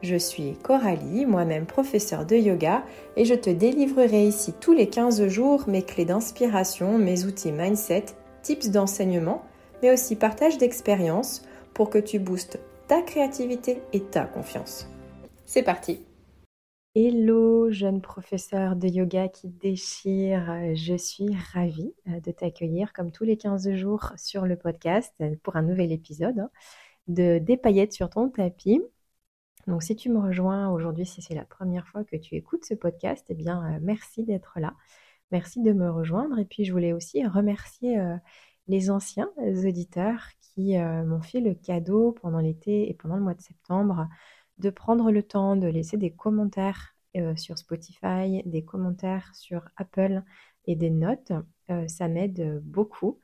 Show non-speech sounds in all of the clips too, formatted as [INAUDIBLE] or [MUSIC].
Je suis Coralie, moi-même professeure de yoga, et je te délivrerai ici tous les 15 jours mes clés d'inspiration, mes outils mindset, tips d'enseignement, mais aussi partage d'expériences pour que tu boostes ta créativité et ta confiance. C'est parti Hello, jeune professeur de yoga qui déchire. Je suis ravie euh, de t'accueillir comme tous les 15 jours sur le podcast pour un nouvel épisode hein, de Des paillettes sur ton tapis. Donc si tu me rejoins aujourd'hui, si c'est la première fois que tu écoutes ce podcast, eh bien euh, merci d'être là. Merci de me rejoindre. Et puis je voulais aussi remercier euh, les anciens auditeurs qui m'ont fait le cadeau pendant l'été et pendant le mois de septembre de prendre le temps de laisser des commentaires euh, sur Spotify, des commentaires sur Apple et des notes. Euh, ça m'aide beaucoup.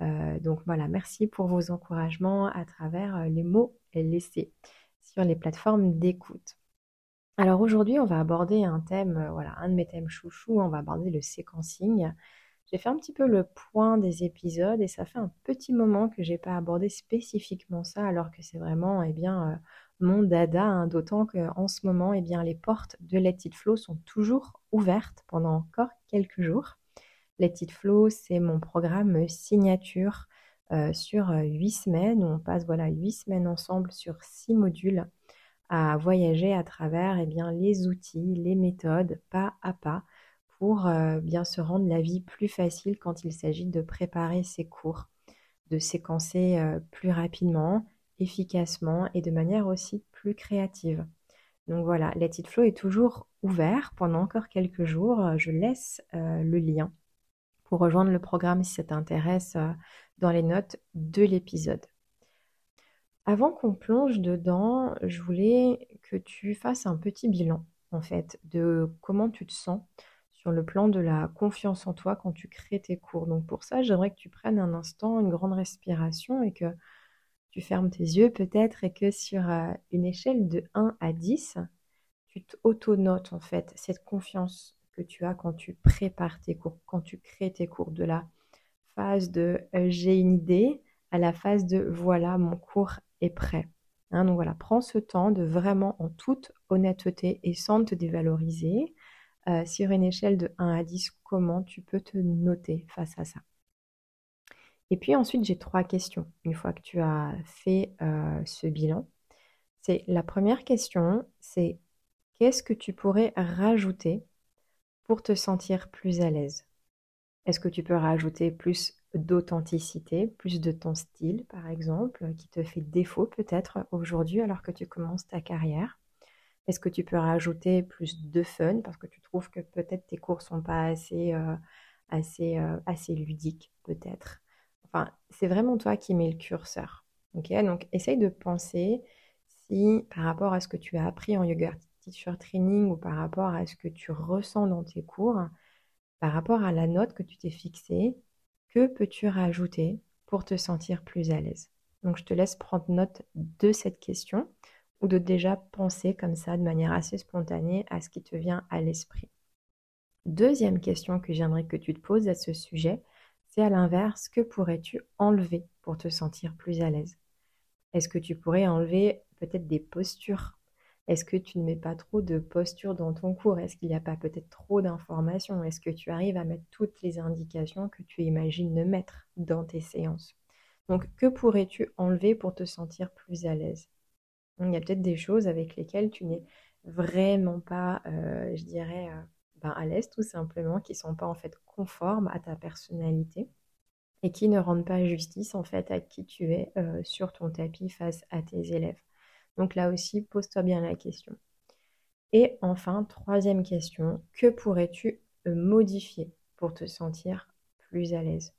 Euh, donc voilà, merci pour vos encouragements à travers les mots laissés sur les plateformes d'écoute. Alors aujourd'hui, on va aborder un thème, voilà, un de mes thèmes chouchou, on va aborder le séquencing. J'ai fait un petit peu le point des épisodes et ça fait un petit moment que j'ai pas abordé spécifiquement ça alors que c'est vraiment eh bien mon dada, hein, d'autant qu'en ce moment, eh bien, les portes de Let It Flow sont toujours ouvertes pendant encore quelques jours. Let It Flow, c'est mon programme signature euh, sur euh, huit semaines. on passe voilà huit semaines ensemble sur six modules à voyager à travers eh bien, les outils, les méthodes, pas à pas, pour euh, bien se rendre la vie plus facile quand il s'agit de préparer ses cours, de séquencer plus rapidement efficacement et de manière aussi plus créative. Donc voilà, Let It Flow est toujours ouvert pendant encore quelques jours. Je laisse le lien rejoindre le programme si ça t'intéresse euh, dans les notes de l'épisode. Avant qu'on plonge dedans, je voulais que tu fasses un petit bilan en fait de comment tu te sens sur le plan de la confiance en toi quand tu crées tes cours. Donc pour ça, j'aimerais que tu prennes un instant, une grande respiration et que tu fermes tes yeux peut-être et que sur euh, une échelle de 1 à 10, tu t'auto-notes en fait cette confiance que tu as quand tu prépares tes cours, quand tu crées tes cours, de la phase de euh, j'ai une idée à la phase de voilà, mon cours est prêt. Hein, donc voilà, prends ce temps de vraiment en toute honnêteté et sans te dévaloriser, euh, sur une échelle de 1 à 10, comment tu peux te noter face à ça. Et puis ensuite, j'ai trois questions. Une fois que tu as fait euh, ce bilan, c'est la première question, c'est qu'est-ce que tu pourrais rajouter pour te sentir plus à l'aise? Est-ce que tu peux rajouter plus d'authenticité, plus de ton style, par exemple, qui te fait défaut peut-être aujourd'hui alors que tu commences ta carrière? Est-ce que tu peux rajouter plus de fun parce que tu trouves que peut-être tes cours sont pas assez, euh, assez, euh, assez ludiques, peut-être? Enfin, c'est vraiment toi qui mets le curseur. Ok, donc essaye de penser si par rapport à ce que tu as appris en yoga teacher training ou par rapport à ce que tu ressens dans tes cours, par rapport à la note que tu t'es fixée, que peux-tu rajouter pour te sentir plus à l'aise? Donc je te laisse prendre note de cette question ou de déjà penser comme ça de manière assez spontanée à ce qui te vient à l'esprit. Deuxième question que j'aimerais que tu te poses à ce sujet, c'est à l'inverse, que pourrais-tu enlever pour te sentir plus à l'aise? Est-ce que tu pourrais enlever peut-être des postures Est-ce que tu ne mets pas trop de postures dans ton cours? Est-ce qu'il n'y a pas peut-être trop d'informations? Est-ce que tu arrives à mettre toutes les indications que tu imagines de mettre dans tes séances? Donc, que pourrais-tu enlever pour te sentir plus à l'aise? Il y a peut-être des choses avec lesquelles tu n'es vraiment pas, euh, je dirais, euh, ben, à l'aise tout simplement, qui sont pas en fait conformes à ta personnalité et qui ne rendent pas justice en fait à qui tu es euh, sur ton tapis face à tes élèves. Donc là aussi, pose-toi bien la question. Et enfin, troisième question, que pourrais-tu euh, modifier pour te sentir plus à l'aise?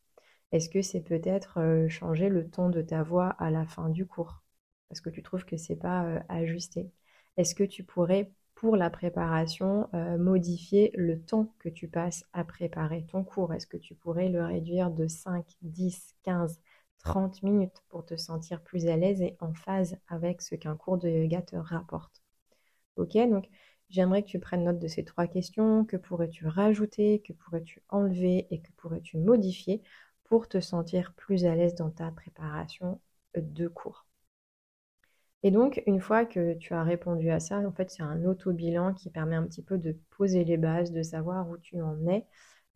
Est-ce que c'est peut-être euh, changer le ton de ta voix à la fin du cours? Parce que tu trouves que c'est pas ajusté. Est-ce que tu pourrais pour la préparation, euh, modifier le temps que tu passes à préparer ton cours? Est-ce que tu pourrais le réduire de 5, 10, 15, 30 minutes pour te sentir plus à l'aise et en phase avec ce qu'un cours de yoga te rapporte Ok, donc j'aimerais que tu prennes note de ces trois questions. Que pourrais-tu rajouter Que pourrais-tu enlever Et que pourrais-tu modifier pour te sentir plus à l'aise dans ta préparation de cours? Et donc, une fois que tu as répondu à ça, en fait, c'est un auto-bilan qui permet un petit peu de poser les bases, de savoir où tu en es.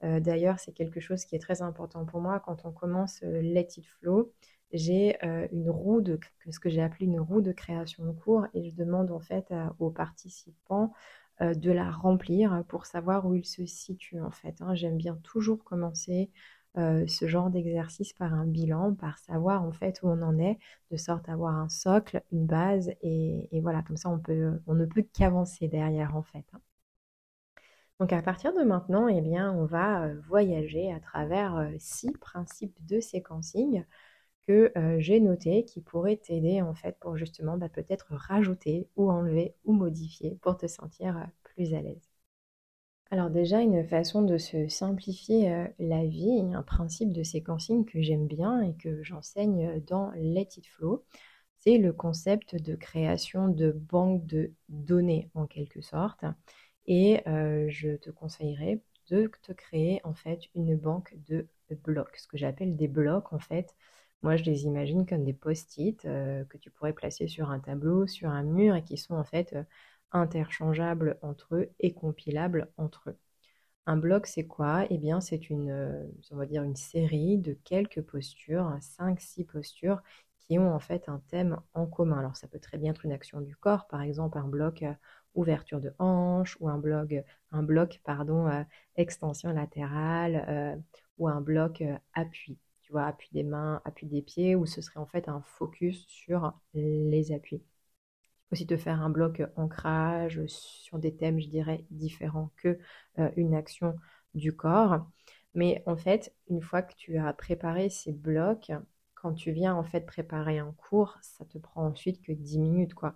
Euh, d'ailleurs, c'est quelque chose qui est très important pour moi. Quand on commence euh, Let It Flow, j'ai euh, une roue de ce que j'ai appelé une roue de création de cours et je demande en fait aux participants de la remplir pour savoir où ils se situent en fait. Hein. J'aime bien toujours commencer ce genre d'exercice par un bilan, par savoir en fait où on en est, de sorte à avoir un socle, une base, et, voilà, comme ça on, peut, on ne peut qu'avancer derrière en fait. Hein. Donc à partir de maintenant, eh on va euh, voyager à travers euh, six principes de séquencing que j'ai notés qui pourraient t'aider en fait pour justement bah, peut-être rajouter ou enlever ou modifier pour te sentir plus à l'aise. Alors déjà, une façon de se simplifier euh, la vie, un principe de séquencing que j'aime bien et que j'enseigne dans Let It Flow, c'est le concept de création de banque de données en quelque sorte. Et euh, je te conseillerais de te créer en fait une banque de blocs, ce que j'appelle des blocs en fait. Moi, je les imagine comme des post-it euh, que tu pourrais placer sur un tableau, sur un mur et qui sont en fait interchangeables entre eux et compilables entre eux. Un bloc, c'est quoi? Eh bien, c'est une, euh, on va dire une série de quelques postures, 5-6 postures qui ont en fait un thème en commun. Alors, ça peut très bien être une action du corps, par exemple un bloc euh, ouverture de hanche ou un bloc, un bloc pardon, euh, extension latérale ou un bloc appui. Tu vois, appui des mains, appui des pieds, où ce serait en fait un focus sur les appuis aussi te faire un bloc ancrage sur des thèmes, je dirais, différents que euh, une action du corps. Mais en fait, une fois que tu as préparé ces blocs, quand tu viens en fait préparer un cours, ça te prend ensuite que 10 minutes quoi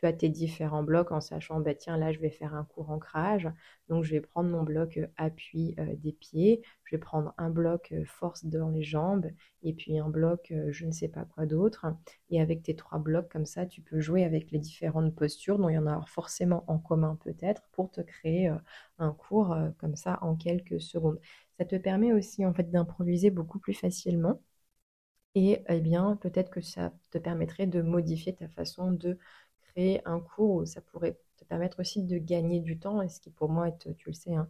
tu as tes différents blocs en sachant, bah, tiens, là, je vais faire un cours ancrage. Donc, je vais prendre mon bloc euh, appui euh, des pieds. Je vais prendre un bloc euh, force dans les jambes et puis un bloc je ne sais pas quoi d'autre. Et avec tes trois blocs comme ça, tu peux jouer avec les différentes postures dont il y en a forcément en commun peut-être pour te créer un cours comme ça en quelques secondes. Ça te permet aussi en fait d'improviser beaucoup plus facilement. Et eh bien, peut-être que ça te permettrait de modifier ta façon de un cours où ça pourrait te permettre aussi de gagner du temps, et ce qui pour moi est, tu le sais, hein,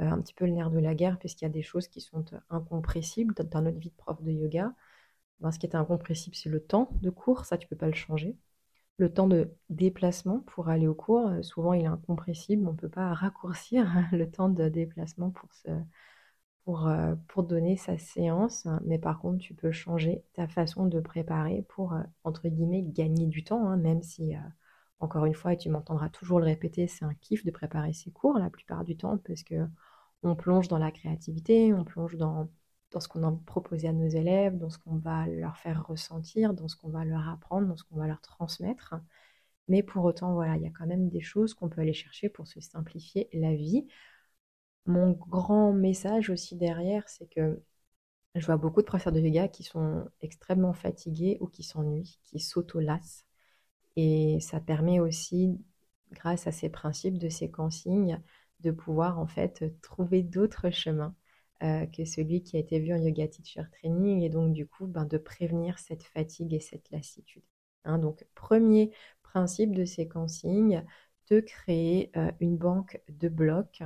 euh, un petit peu le nerf de la guerre, puisqu'il y a des choses qui sont incompressibles dans notre vie de prof de yoga. Ben, ce qui est incompressible, c'est le temps de cours, ça tu peux pas le changer. Le temps de déplacement pour aller au cours, euh, souvent il est incompressible, on ne peut pas raccourcir [LAUGHS] le temps de déplacement pour, se, pour, euh, pour donner sa séance, mais par contre tu peux changer ta façon de préparer pour, entre guillemets, gagner du temps, hein, même si encore une fois, et tu m'entendras toujours le répéter, c'est un kiff de préparer ces cours la plupart du temps parce que on plonge dans la créativité, on plonge dans, dans ce qu'on a proposé à nos élèves, dans ce qu'on va leur faire ressentir, dans ce qu'on va leur apprendre, dans ce qu'on va leur transmettre. Mais pour autant, voilà, il y a quand même des choses qu'on peut aller chercher pour se simplifier la vie. Mon grand message aussi derrière, c'est que je vois beaucoup de professeurs de yoga qui sont extrêmement fatigués ou qui s'ennuient, qui s'auto-lassent et ça permet aussi, grâce à ces principes de séquencing, de pouvoir en fait trouver d'autres chemins euh, que celui qui a été vu en yoga teacher training et donc du coup ben, de prévenir cette fatigue et cette lassitude. Hein. donc premier principe de séquencing, de créer euh, une banque de blocs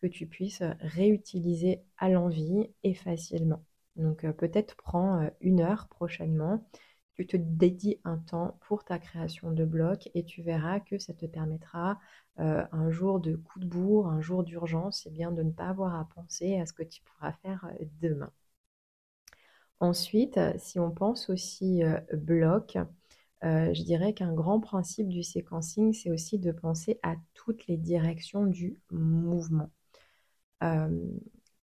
que tu puisses réutiliser à l'envie et facilement. Donc euh, peut-être prends une heure prochainement tu te dédies un temps pour ta création de bloc et tu verras que ça te permettra euh, un jour de coup de bourre, un jour d'urgence, et bien de ne pas avoir à penser à ce que tu pourras faire euh, demain. Ensuite, si on pense aussi euh, bloc, je dirais qu'un grand principe du séquencing, c'est aussi de penser à toutes les directions du mouvement.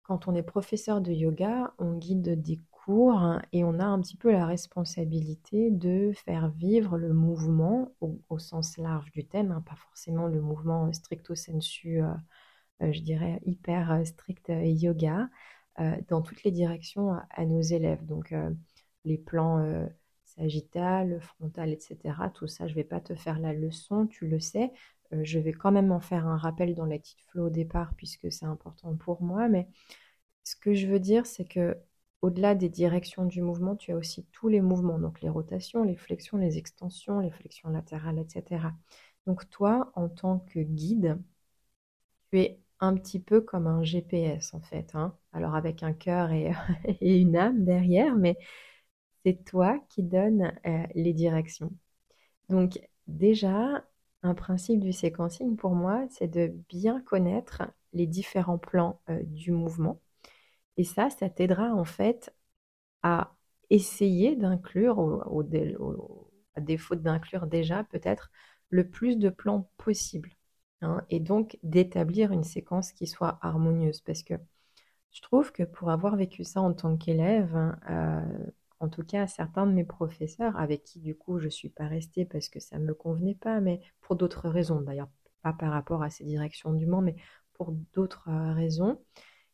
quand on est professeur de yoga, on guide des et on a un petit peu la responsabilité de faire vivre le mouvement au, sens large du thème, hein, pas forcément le mouvement stricto sensu, euh, euh, je dirais hyper euh, strict yoga, dans toutes les directions à, nos élèves. Donc les plans sagittal, frontal, etc. Tout ça, je ne vais pas te faire la leçon, tu le sais. je vais quand même en faire un rappel dans la petite flow au départ puisque c'est important pour moi, mais ce que je veux dire, c'est que au-delà des directions du mouvement, tu as aussi tous les mouvements, donc les rotations, les flexions, les extensions, les flexions latérales, etc. Donc toi, en tant que guide, tu es un petit peu comme un GPS en fait. Hein. Alors avec un cœur [LAUGHS] et, une âme derrière, mais c'est toi qui donnes euh, les directions. Donc déjà, un principe du séquencing pour moi, c'est de bien connaître les différents plans euh, du mouvement et ça, ça t'aidera en fait à essayer d'inclure, au, à défaut d'inclure déjà peut-être, le plus de plans possible. Hein, et donc d'établir une séquence qui soit harmonieuse. Parce que je trouve que pour avoir vécu ça en tant qu'élève, hein, euh, en tout cas certains de mes professeurs, avec qui du coup je ne suis pas restée parce que ça ne me convenait pas, mais pour d'autres raisons, d'ailleurs pas par rapport à ces directions du monde, mais pour d'autres euh, raisons,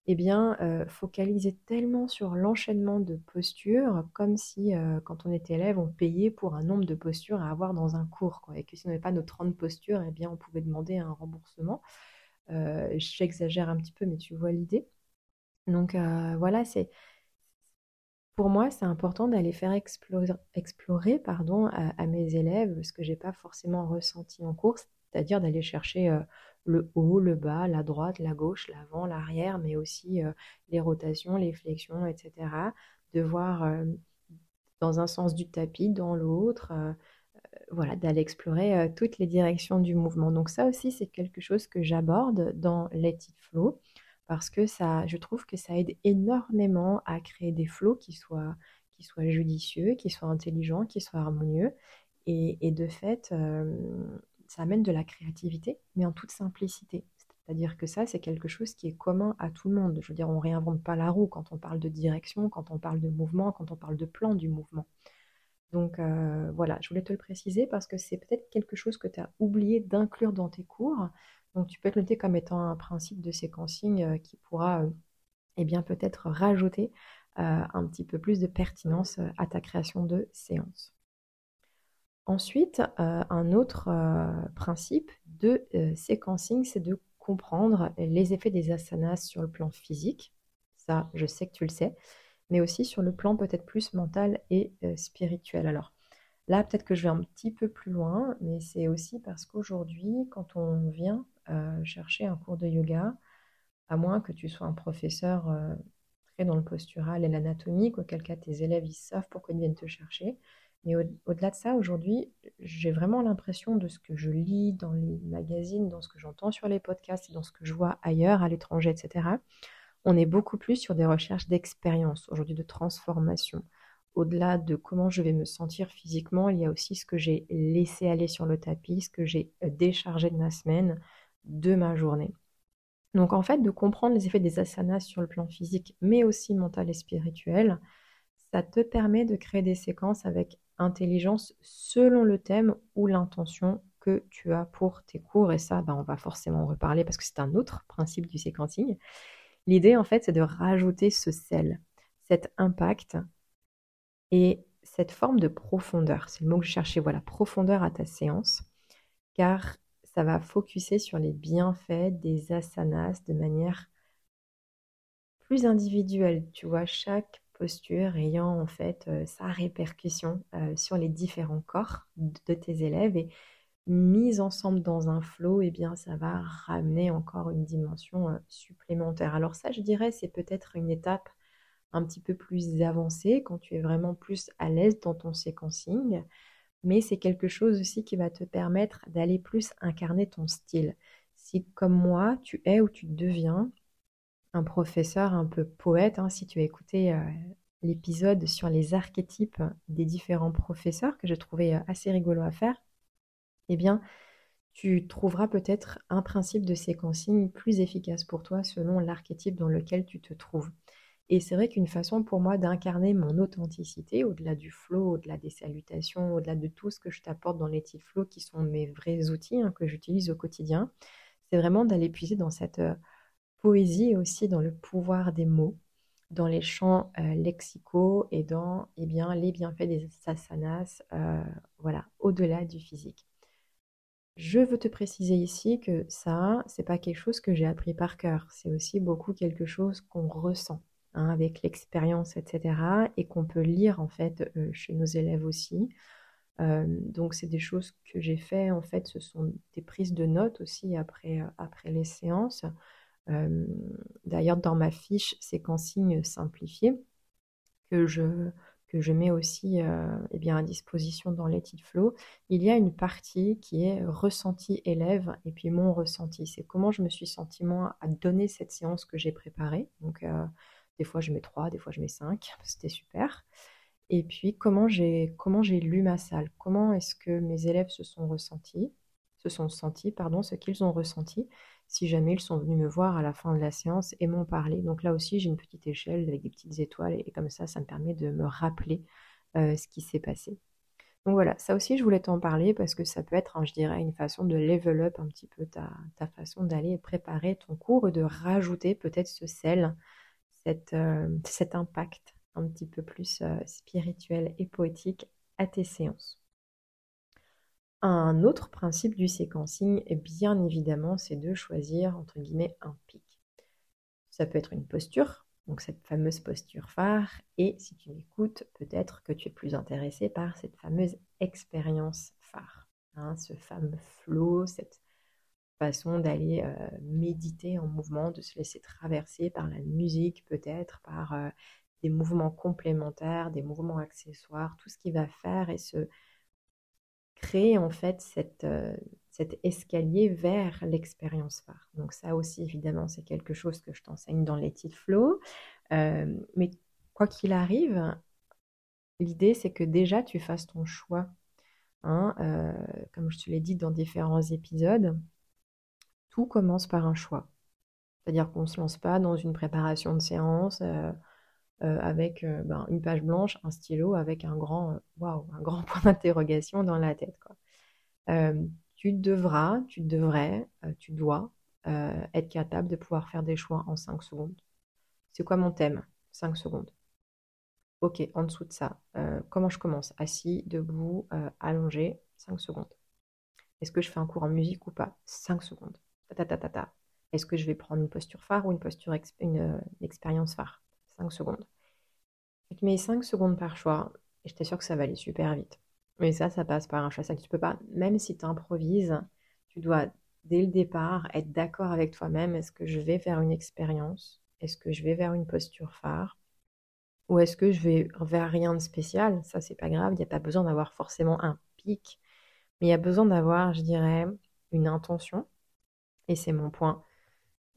eh bien, euh, focaliser tellement sur l'enchaînement de postures, comme si, euh, quand on était élève, on payait pour un nombre de postures à avoir dans un cours, et que si on n'avait pas nos 30 postures, eh bien, on pouvait demander un remboursement. Euh, j'exagère un petit peu, mais tu vois l'idée. Donc, voilà, c'est... Pour moi, c'est important d'aller faire explorer, pardon, à, mes élèves ce que j'ai pas forcément ressenti en cours, c'est-à-dire d'aller chercher le haut, le bas, la droite, la gauche, l'avant, l'arrière, mais aussi euh, les rotations, les flexions, etc. De voir euh, dans un sens du tapis, dans l'autre, euh, voilà, d'aller explorer toutes les directions du mouvement. Donc ça aussi, c'est quelque chose que j'aborde dans Let It Flow parce que ça, je trouve que ça aide énormément à créer des flows qui soient, qui soient judicieux, qui soient intelligents, qui soient harmonieux. Et de fait, ça amène de la créativité, mais en toute simplicité. C'est-à-dire que ça, c'est quelque chose qui est commun à tout le monde. Je veux dire, on ne réinvente pas la roue quand on parle de direction, quand on parle de mouvement, quand on parle de plan du mouvement. Donc euh, voilà, je voulais te le préciser parce que c'est peut-être quelque chose que tu as oublié d'inclure dans tes cours. Donc tu peux te noter comme étant un principe de séquencing euh, qui pourra euh, eh bien peut-être rajouter un petit peu plus de pertinence à ta création de séance. Ensuite, euh, un autre euh, principe de euh, séquencing, c'est de comprendre les effets des asanas sur le plan physique. Ça, je sais que tu le sais, mais aussi sur le plan peut-être plus mental et spirituel. Alors là, peut-être que je vais un petit peu plus loin, mais c'est aussi parce qu'aujourd'hui, quand on vient chercher un cours de yoga, à moins que tu sois un professeur très dans le postural et l'anatomie, auquel cas tes élèves ils savent pourquoi ils viennent te chercher. Mais au-delà de ça, aujourd'hui, j'ai vraiment l'impression de ce que je lis dans les magazines, dans ce que j'entends sur les podcasts, dans ce que je vois ailleurs, à l'étranger, etc. On est beaucoup plus sur des recherches d'expérience, aujourd'hui de transformation. Au-delà de comment je vais me sentir physiquement, il y a aussi ce que j'ai laissé aller sur le tapis, ce que j'ai euh, déchargé de ma semaine, de ma journée. Donc en fait, de comprendre les effets des asanas sur le plan physique, mais aussi mental et spirituel, ça te permet de créer des séquences avec intelligence selon le thème ou l'intention que tu as pour tes cours. Et ça, bah, on va forcément en reparler parce que c'est un autre principe du séquencing. L'idée, en fait, c'est de rajouter ce sel, cet impact et cette forme de profondeur. C'est le mot que je cherchais, voilà, profondeur à ta séance, car ça va focuser sur les bienfaits des asanas de manière plus individuelle. Tu vois, chaque posture ayant en fait euh, sa répercussion euh, sur les différents corps de tes élèves et mise ensemble dans un flot, et eh bien ça va ramener encore une dimension euh, supplémentaire. Alors ça, je dirais, c'est peut-être une étape un petit peu plus avancée quand tu es vraiment plus à l'aise dans ton séquencing, mais c'est quelque chose aussi qui va te permettre d'aller plus incarner ton style. Si comme moi, tu es ou tu deviens un professeur un peu poète, hein, si tu as écouté euh, l'épisode sur les archétypes des différents professeurs que je trouvais euh, assez rigolo à faire, eh bien, tu trouveras peut-être un principe de séquencing plus efficace pour toi selon l'archétype dans lequel tu te trouves. Et c'est vrai qu'une façon pour moi d'incarner mon authenticité, au-delà du flow, au-delà des salutations, au-delà de tout ce que je t'apporte dans les titres flow, qui sont mes vrais outils hein, que j'utilise au quotidien, c'est vraiment d'aller puiser dans cette poésie aussi, dans le pouvoir des mots, dans les champs euh, lexicaux et dans eh bien, les bienfaits des sasanas, euh, voilà, au-delà du physique. Je veux te préciser ici que ça, c'est pas quelque chose que j'ai appris par cœur, c'est aussi beaucoup quelque chose qu'on ressent hein, avec l'expérience, etc. et qu'on peut lire en fait euh, chez nos élèves aussi. donc c'est des choses que j'ai fait en fait, ce sont des prises de notes aussi après, après les séances. D'ailleurs, dans ma fiche séquencing simplifiée, que je, que je mets aussi euh, eh bien, à disposition dans l'étude Flow, il y a une partie qui est ressenti élève et puis mon ressenti. C'est comment je me suis senti moi à donner cette séance que j'ai préparée. Donc, euh, des fois je mets trois, des fois je mets cinq, [LAUGHS] c'était super. Et puis comment j'ai comment j'ai lu ma salle, comment est-ce que mes élèves se sont ressentis, se sont sentis, pardon, ce qu'ils ont ressenti? Si jamais ils sont venus me voir à la fin de la séance et m'ont parlé. Donc là aussi, j'ai une petite échelle avec des petites étoiles et, comme ça, ça me permet de me rappeler euh, ce qui s'est passé. Donc voilà, ça aussi, je voulais t'en parler parce que ça peut être, hein, je dirais, une façon de level up un petit peu ta, façon d'aller préparer ton cours et de rajouter peut-être ce sel, euh, cet impact un petit peu plus euh, spirituel et poétique à tes séances. Un autre principe du séquencing, bien évidemment, c'est de choisir, entre guillemets, un pic. Ça peut être une posture, donc cette fameuse posture phare, et si tu m'écoutes, peut-être que tu es plus intéressé par cette fameuse expérience phare, hein, ce fameux flow, cette façon d'aller euh, méditer en mouvement, de se laisser traverser par la musique, peut-être par euh, des mouvements complémentaires, des mouvements accessoires, tout ce qui va faire et se créer en fait cette, euh, cet escalier vers l'expérience phare. Donc ça aussi, évidemment, c'est quelque chose que je t'enseigne dans les titres flow. Euh, mais quoi qu'il arrive, l'idée, c'est que déjà, tu fasses ton choix. Hein, euh, comme je te l'ai dit dans différents épisodes, tout commence par un choix. C'est-à-dire qu'on ne se lance pas dans une préparation de séance avec euh, ben, une page blanche, un stylo, avec un grand, euh, waouh, un grand [LAUGHS] point d'interrogation dans la tête. Tu devras, tu devrais, tu dois être capable de pouvoir faire des choix en 5 secondes. C'est quoi mon thème? 5 secondes. Ok, en dessous de ça, comment je commence? Assis, debout, allongé, 5 secondes. Est-ce que je fais un cours en musique ou pas? 5 secondes. Est-ce que je vais prendre une posture phare ou une posture une expérience phare? 5 secondes. Tu mets 5 secondes par choix et je t'assure que ça va aller super vite. Mais ça, ça passe par un choix. Ça, tu peux pas, même si tu improvises, tu dois dès le départ être d'accord avec toi-même. Est-ce que je vais vers une expérience? Est-ce que je vais vers une posture phare? Ou est-ce que je vais vers rien de spécial? Ça, c'est pas grave. Il n'y a pas besoin d'avoir forcément un pic. Mais il y a besoin d'avoir, je dirais, une intention. Et c'est mon point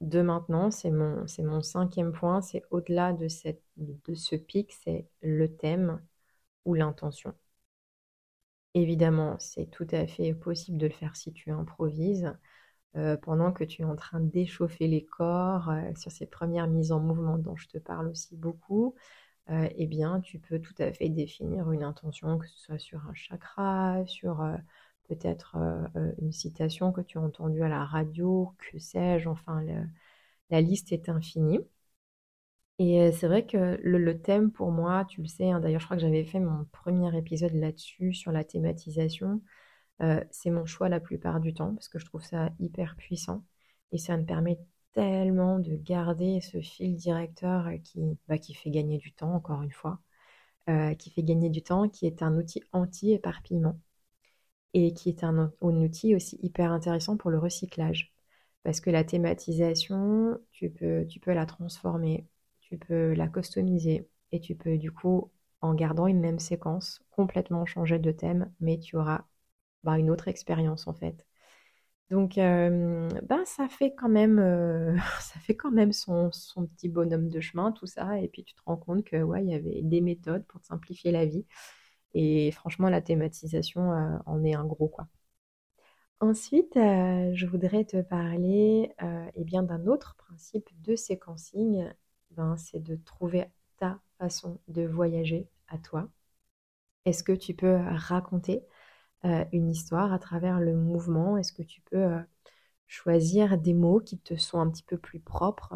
de maintenant, c'est mon, cinquième point, c'est au-delà de ce pic, c'est le thème ou l'intention. Évidemment, c'est tout à fait possible de le faire si tu improvises. Euh, pendant que tu es en train d'échauffer les corps euh, sur ces premières mises en mouvement dont je te parle aussi beaucoup, euh, eh bien, tu peux tout à fait définir une intention, que ce soit sur un chakra, sur peut-être euh, euh, une citation que tu as entendue à la radio, que sais-je, enfin, la liste est infinie. Et euh, c'est vrai que le, thème pour moi, tu le sais, hein, d'ailleurs je crois que j'avais fait mon premier épisode là-dessus, sur la thématisation, c'est mon choix la plupart du temps, parce que je trouve ça hyper puissant, et ça me permet tellement de garder ce fil directeur qui, bah, qui fait gagner du temps, encore une fois, qui fait gagner du temps, qui est un outil anti-éparpillement et qui est un, outil aussi hyper intéressant pour le recyclage. Parce que la thématisation, tu peux, tu peux la transformer, tu peux la customiser et tu peux du coup, en gardant une même séquence, complètement changer de thème, mais tu auras bah, une autre expérience en fait. Donc, euh, ben, ça fait quand même, euh, [LAUGHS] ça fait quand même son, son, petit bonhomme de chemin, tout ça. Et puis, tu te rends compte que, ouais, il y avait des méthodes pour te simplifier la vie. Et franchement, la thématisation euh, en est un gros quoi. Ensuite, euh, je voudrais te parler euh, eh d'un autre principe de séquencing ben, c'est de trouver ta façon de voyager à toi. Est-ce que tu peux raconter une histoire à travers le mouvement? Est-ce que tu peux choisir des mots qui te sont un petit peu plus propres?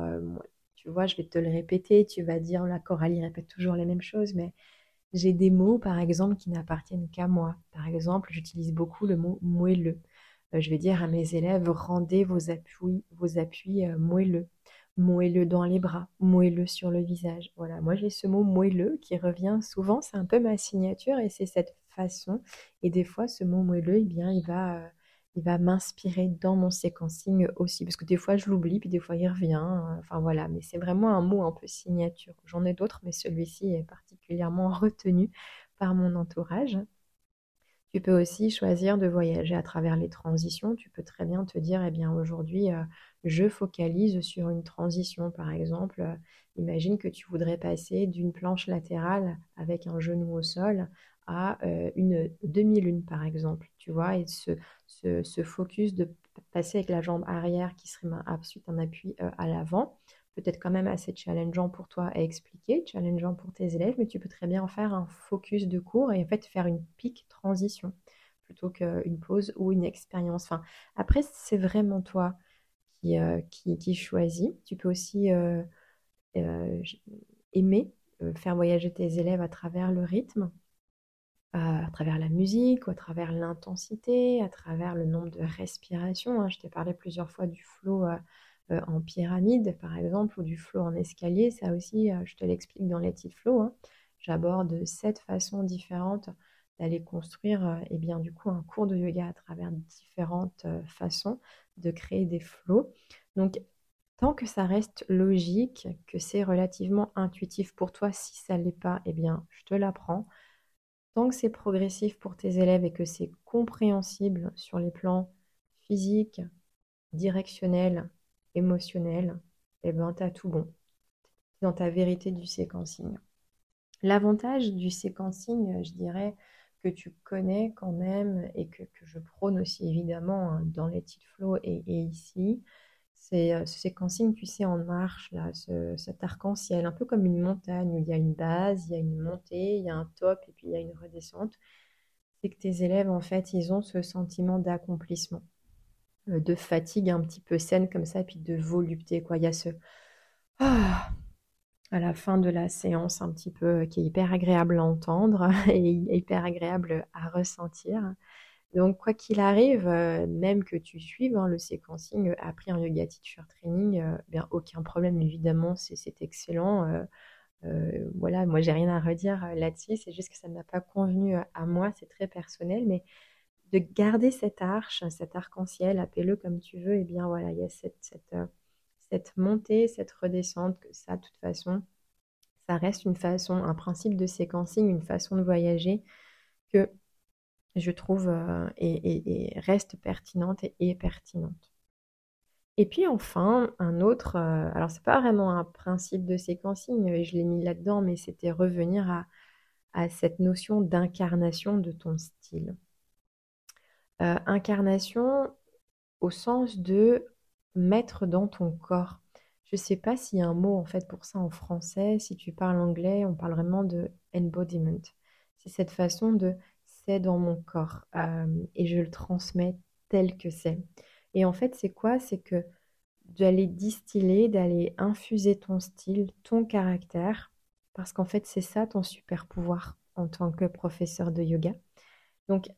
Tu vois, je vais te le répéter, tu vas dire, la Coralie répète toujours les mêmes choses, mais j'ai des mots, par exemple, qui n'appartiennent qu'à moi. Par exemple, j'utilise beaucoup le mot moelleux. je vais dire à mes élèves, rendez vos appuis, vos appuis moelleux moelleux dans les bras, moelleux sur le visage. Voilà, moi j'ai ce mot moelleux qui revient souvent, c'est un peu ma signature et c'est cette façon. Et des fois, ce mot moelleux, eh bien, il va, euh, il va m'inspirer dans mon séquencing aussi, parce que des fois je l'oublie, puis des fois il revient. Euh, enfin voilà, mais c'est vraiment un mot un peu signature. J'en ai d'autres, mais celui-ci est particulièrement [LAUGHS] retenu par mon entourage. Tu peux aussi choisir de voyager à travers les transitions. Tu peux très bien te dire, eh bien aujourd'hui, euh, je focalise sur une transition. Par exemple, euh, imagine que tu voudrais passer d'une planche latérale avec un genou au sol à euh, une demi-lune, par exemple. Tu vois, et ce, ce, focus de passer avec la jambe arrière qui serait ensuite un appui à l'avant peut-être quand même assez challengeant pour toi à expliquer, challengeant pour tes élèves, mais tu peux très bien en faire un focus de cours et en fait faire une pique transition plutôt qu'une pause ou une expérience. Enfin, après, c'est vraiment toi qui, euh, qui, choisis. Tu peux aussi euh, euh, aimer faire voyager tes élèves à travers le rythme, à travers la musique, à travers l'intensité, à travers le nombre de respirations. Hein. Je t'ai parlé plusieurs fois du flow euh, en pyramide, par exemple, ou du flow en escalier. Ça aussi, euh, je te l'explique dans les titres flow. Hein. J'aborde sept façons différentes d'aller construire eh bien du coup un cours de yoga à travers différentes euh, façons de créer des flows. Donc tant que ça reste logique, que c'est relativement intuitif pour toi, si ça ne l'est pas, eh bien je te l'apprends. Tant que c'est progressif pour tes élèves et que c'est compréhensible sur les plans physiques, directionnels émotionnel, et eh ben, tu as tout bon. dans ta vérité du séquencing. L'avantage du séquencing, je dirais, que tu connais quand même et que, je prône aussi évidemment hein, dans les titres flow et, ici, c'est euh, ce séquencing, tu sais, en marche, là, cet arc-en-ciel, un peu comme une montagne où il y a une base, il y a une montée, il y a un top et puis il y a une redescente. C'est que tes élèves, en fait, ils ont ce sentiment d'accomplissement. Euh, de fatigue un petit peu saine comme ça, et puis de volupté, quoi. Il y a ce ah, à la fin de la séance un petit peu euh, qui est hyper agréable à entendre [LAUGHS] et hyper agréable à ressentir. Donc, quoi qu'il arrive, euh, même que tu suives hein, le séquencing après un yoga teacher training, bien aucun problème, évidemment, c'est excellent. voilà, moi j'ai rien à redire là-dessus, c'est juste que ça ne m'a pas convenu à moi, c'est très personnel, mais de garder cette arche, cet arc-en-ciel, appelle-le comme tu veux, et eh bien voilà, il y a cette, euh, cette montée, cette redescente, que ça, de toute façon, ça reste une façon, un principe de séquencing, une façon de voyager que je trouve euh, et, reste pertinente et, pertinente. Et puis enfin, un autre, euh, alors c'est pas vraiment un principe de séquencing, je l'ai mis là-dedans, mais c'était revenir à, à cette notion d'incarnation de ton style. Euh, incarnation au sens de mettre dans ton corps. Je sais pas s'il y a un mot en fait pour ça en français. Si tu parles anglais, on parle vraiment de embodiment. C'est cette façon de dans mon corps et je le transmets tel que c'est. Et en fait, c'est quoi? C'est que d'aller distiller, d'aller infuser ton style, ton caractère, parce qu'en fait, c'est ça ton super pouvoir en tant que professeur de yoga. Donc,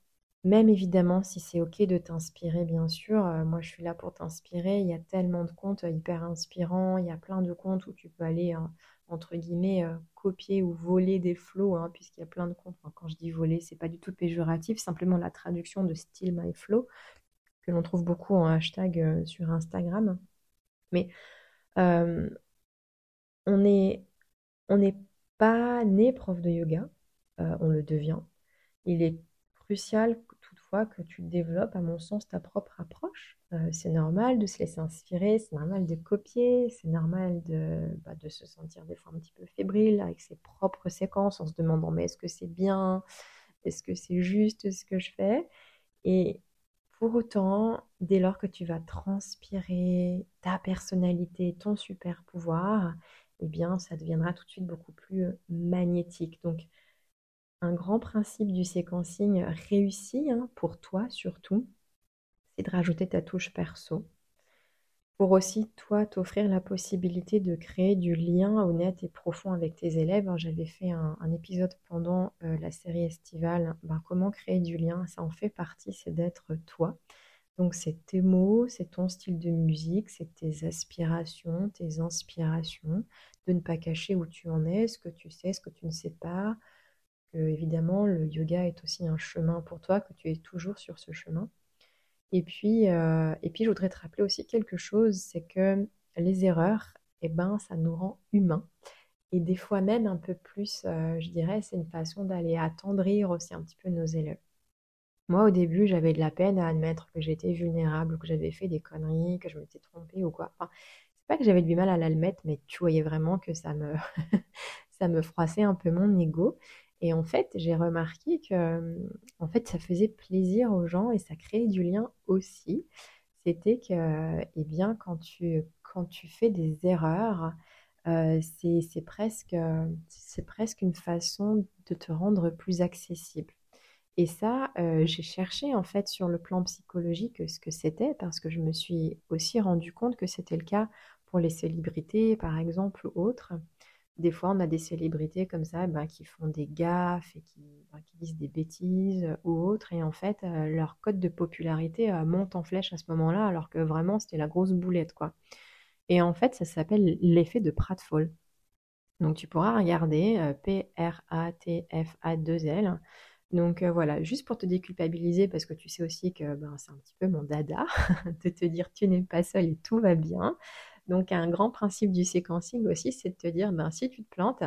même évidemment, si c'est OK de t'inspirer, bien sûr, moi je suis là pour t'inspirer. Il y a tellement de comptes hyper inspirants, il y a plein de comptes où tu peux aller, hein, entre guillemets, euh, copier ou voler des flows, hein, puisqu'il y a plein de comptes. quand je dis voler, c'est pas du tout péjoratif, simplement la traduction de style my flow, que l'on trouve beaucoup en hashtag sur Instagram. Mais on n'est on n'est pas né prof de yoga, on le devient. Il est crucial que tu développes, à mon sens, ta propre approche. Euh, c'est normal de se laisser inspirer, c'est normal de copier, c'est normal de, bah, de, se sentir des fois un petit peu fébrile avec ses propres séquences en se demandant mais est-ce que c'est bien, est-ce que c'est juste ce que je fais? Et pour autant, dès lors que tu vas transpirer ta personnalité, ton super pouvoir, eh bien, ça deviendra tout de suite beaucoup plus magnétique. Donc, un grand principe du séquencing réussi, hein, pour toi surtout, c'est de rajouter ta touche perso. Pour aussi, toi, t'offrir la possibilité de créer du lien honnête et profond avec tes élèves. J'avais fait un, épisode pendant la série estivale. Ben, comment créer du lien? Ça en fait partie, c'est d'être toi. Donc c'est tes mots, c'est ton style de musique, c'est tes aspirations, tes inspirations, de ne pas cacher où tu en es, ce que tu sais, ce que tu ne sais pas, évidemment le yoga est aussi un chemin pour toi, que tu es toujours sur ce chemin. Et puis, euh, et puis je voudrais te rappeler aussi quelque chose, c'est que les erreurs, eh ben, ça nous rend humains. Et des fois même un peu plus, euh, je dirais, c'est une façon d'aller attendrir aussi un petit peu nos élèves. Moi, au début, j'avais de la peine à admettre que j'étais vulnérable, que j'avais fait des conneries, que je m'étais trompée ou quoi. Enfin, c'est pas que j'avais du mal à l'admettre, mais tu voyais vraiment que ça me, [LAUGHS] ça me froissait un peu mon ego. Et en fait, j'ai remarqué que en fait, ça faisait plaisir aux gens et ça créait du lien aussi. C'était que, eh bien, quand tu, quand tu fais des erreurs, euh, c'est presque, presque une façon de te rendre plus accessible. Et ça, euh, j'ai cherché en fait sur le plan psychologique ce que c'était parce que je me suis aussi rendu compte que c'était le cas pour les célébrités, par exemple, ou autres. Des fois, on a des célébrités comme ça ben, qui font des gaffes et qui, ben, disent des bêtises ou autres. Et en fait, euh, leur code de popularité euh, monte en flèche à ce moment-là, alors que vraiment, c'était la grosse boulette, quoi. Et en fait, ça s'appelle l'effet de Pratfall. Donc, tu pourras regarder P-R-A-T-F-A-2-L. Donc euh, voilà, juste pour te déculpabiliser, parce que tu sais aussi que ben, c'est un petit peu mon dada, [LAUGHS] de te dire tu n'es pas seul et tout va bien. Donc un grand principe du séquencing aussi, c'est de te dire ben, si tu te plantes,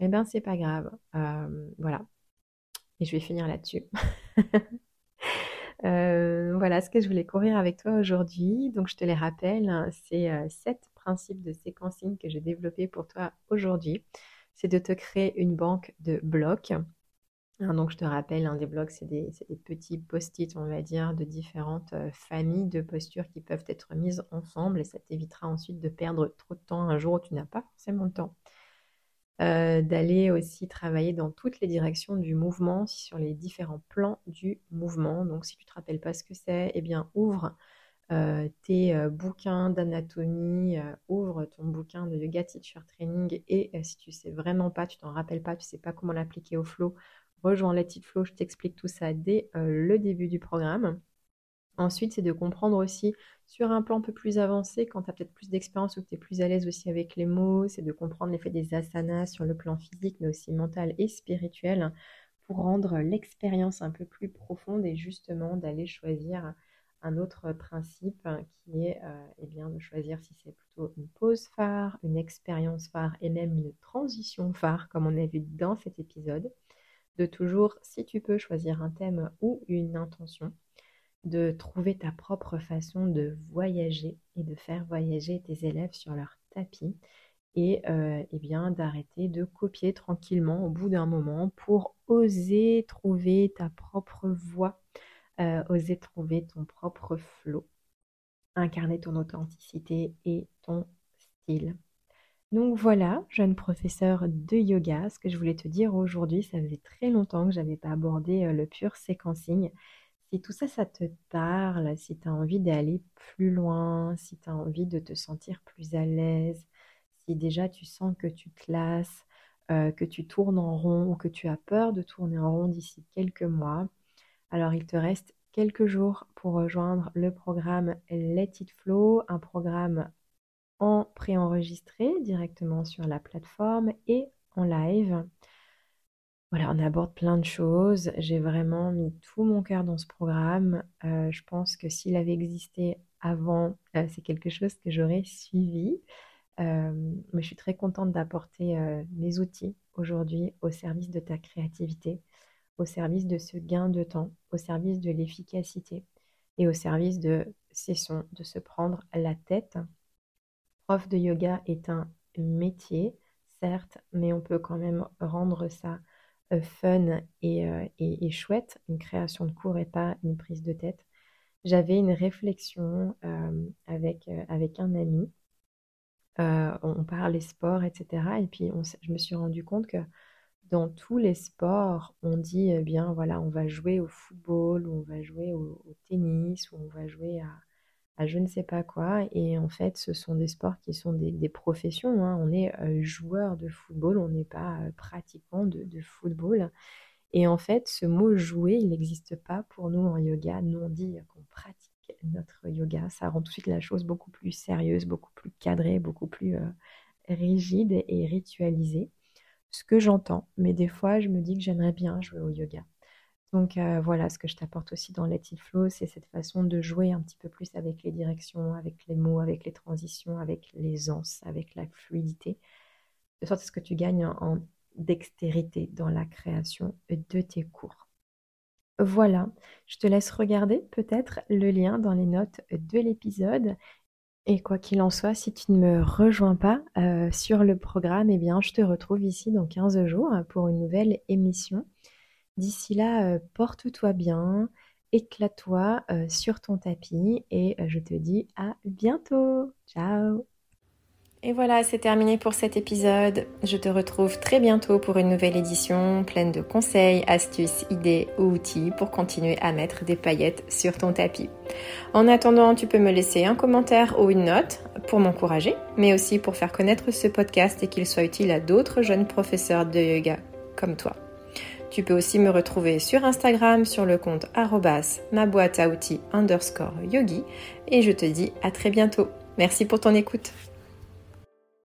eh ben c'est pas grave. Euh, voilà. Et je vais finir là-dessus. [LAUGHS] Euh, voilà ce que je voulais courir avec toi aujourd'hui. Donc je te les rappelle, hein, c'est sept principes de séquencing que j'ai développés pour toi aujourd'hui. C'est de te créer une banque de blocs Hein, donc, je te rappelle, un des blocs, c'est des, petits post-it, on va dire, de différentes euh, familles de postures qui peuvent être mises ensemble et ça t'évitera ensuite de perdre trop de temps un jour où tu n'as pas forcément le temps. Euh, d'aller aussi travailler dans toutes les directions du mouvement, sur les différents plans du mouvement. Donc, si tu ne te rappelles pas ce que c'est, eh bien, ouvre euh, tes bouquins d'anatomie, ouvre ton bouquin de yoga teacher training et si tu sais vraiment pas, tu t'en rappelles pas, tu sais pas comment l'appliquer au flow, rejoins Let It Flow, je t'explique tout ça dès euh, le début du programme. Ensuite, c'est de comprendre aussi sur un plan un peu plus avancé, quand tu as peut-être plus d'expérience ou que tu es plus à l'aise aussi avec les mots, c'est de comprendre l'effet des asanas sur le plan physique, mais aussi mental et spirituel, pour rendre l'expérience un peu plus profonde et justement d'aller choisir un autre principe qui est euh, eh bien, de choisir si c'est plutôt une pause phare, une expérience phare et même une transition phare, comme on a vu dans cet épisode de toujours, si tu peux, choisir un thème ou une intention, de trouver ta propre façon de voyager et de faire voyager tes élèves sur leur tapis et euh, eh bien d'arrêter de copier tranquillement au bout d'un moment pour oser trouver ta propre voix, euh, oser trouver ton propre flow, incarner ton authenticité et ton style. Donc voilà, jeune professeur de yoga, ce que je voulais te dire aujourd'hui, ça faisait très longtemps que je n'avais pas abordé euh, le pur séquencing. Si tout ça, ça te parle, si tu as envie d'aller plus loin, si tu as envie de te sentir plus à l'aise, si déjà tu sens que tu te lasses, euh, que tu tournes en rond ou que tu as peur de tourner en rond d'ici quelques mois, alors il te reste quelques jours pour rejoindre le programme Let It Flow, un programme en préenregistré directement sur la plateforme et en live. Voilà, on aborde plein de choses. J'ai vraiment mis tout mon cœur dans ce programme. Euh, je pense que s'il avait existé avant, euh, c'est quelque chose que j'aurais suivi. Euh, mais je suis très contente d'apporter mes outils aujourd'hui au service de ta créativité, au service de ce gain de temps, au service de l'efficacité et au service de cessons de se prendre la tête prof de yoga est un métier, certes, mais on peut quand même rendre ça euh, fun euh, et, chouette, une création de cours et pas une prise de tête. J'avais une réflexion euh, avec, avec un ami on parle des sports, etc. Et puis je me suis rendu compte que dans tous les sports, on dit, eh bien, voilà, on va jouer au football, ou on va jouer au, tennis, ou on va jouer à, je ne sais pas quoi. Et en fait, ce sont des sports qui sont des, professions. Hein. On est euh, joueur de football, on n'est pas euh, pratiquant de, football. Et en fait, ce mot jouer, il n'existe pas pour nous en yoga. Nous, on dit qu'on pratique notre yoga. Ça rend tout de suite la chose beaucoup plus sérieuse, beaucoup plus cadrée, beaucoup plus euh, rigide et ritualisée ce que j'entends, mais des fois, je me dis que j'aimerais bien jouer au yoga. Donc euh, voilà, ce que je t'apporte aussi dans Let It Flow, c'est cette façon de jouer un petit peu plus avec les directions, avec les mots, avec les transitions, avec l'aisance, avec la fluidité, de sorte à ce que tu gagnes en dextérité dans la création de tes cours. Voilà, je te laisse regarder peut-être le lien dans les notes de l'épisode et quoi qu'il en soit, si tu ne me rejoins pas euh, sur le programme, eh bien, je te retrouve ici dans 15 jours pour une nouvelle émission. D'ici là, euh, porte-toi bien, éclate-toi euh, sur ton tapis et je te dis à bientôt. Ciao et voilà, c'est terminé pour cet épisode. Je te retrouve très bientôt pour une nouvelle édition pleine de conseils, astuces, idées ou outils pour continuer à mettre des paillettes sur ton tapis. En attendant, tu peux me laisser un commentaire ou une note pour m'encourager, mais aussi pour faire connaître ce podcast et qu'il soit utile à d'autres jeunes professeurs de yoga comme toi. Tu peux aussi me retrouver sur Instagram sur le compte ma boîte à outils underscore yogi et je te dis à très bientôt. Merci pour ton écoute.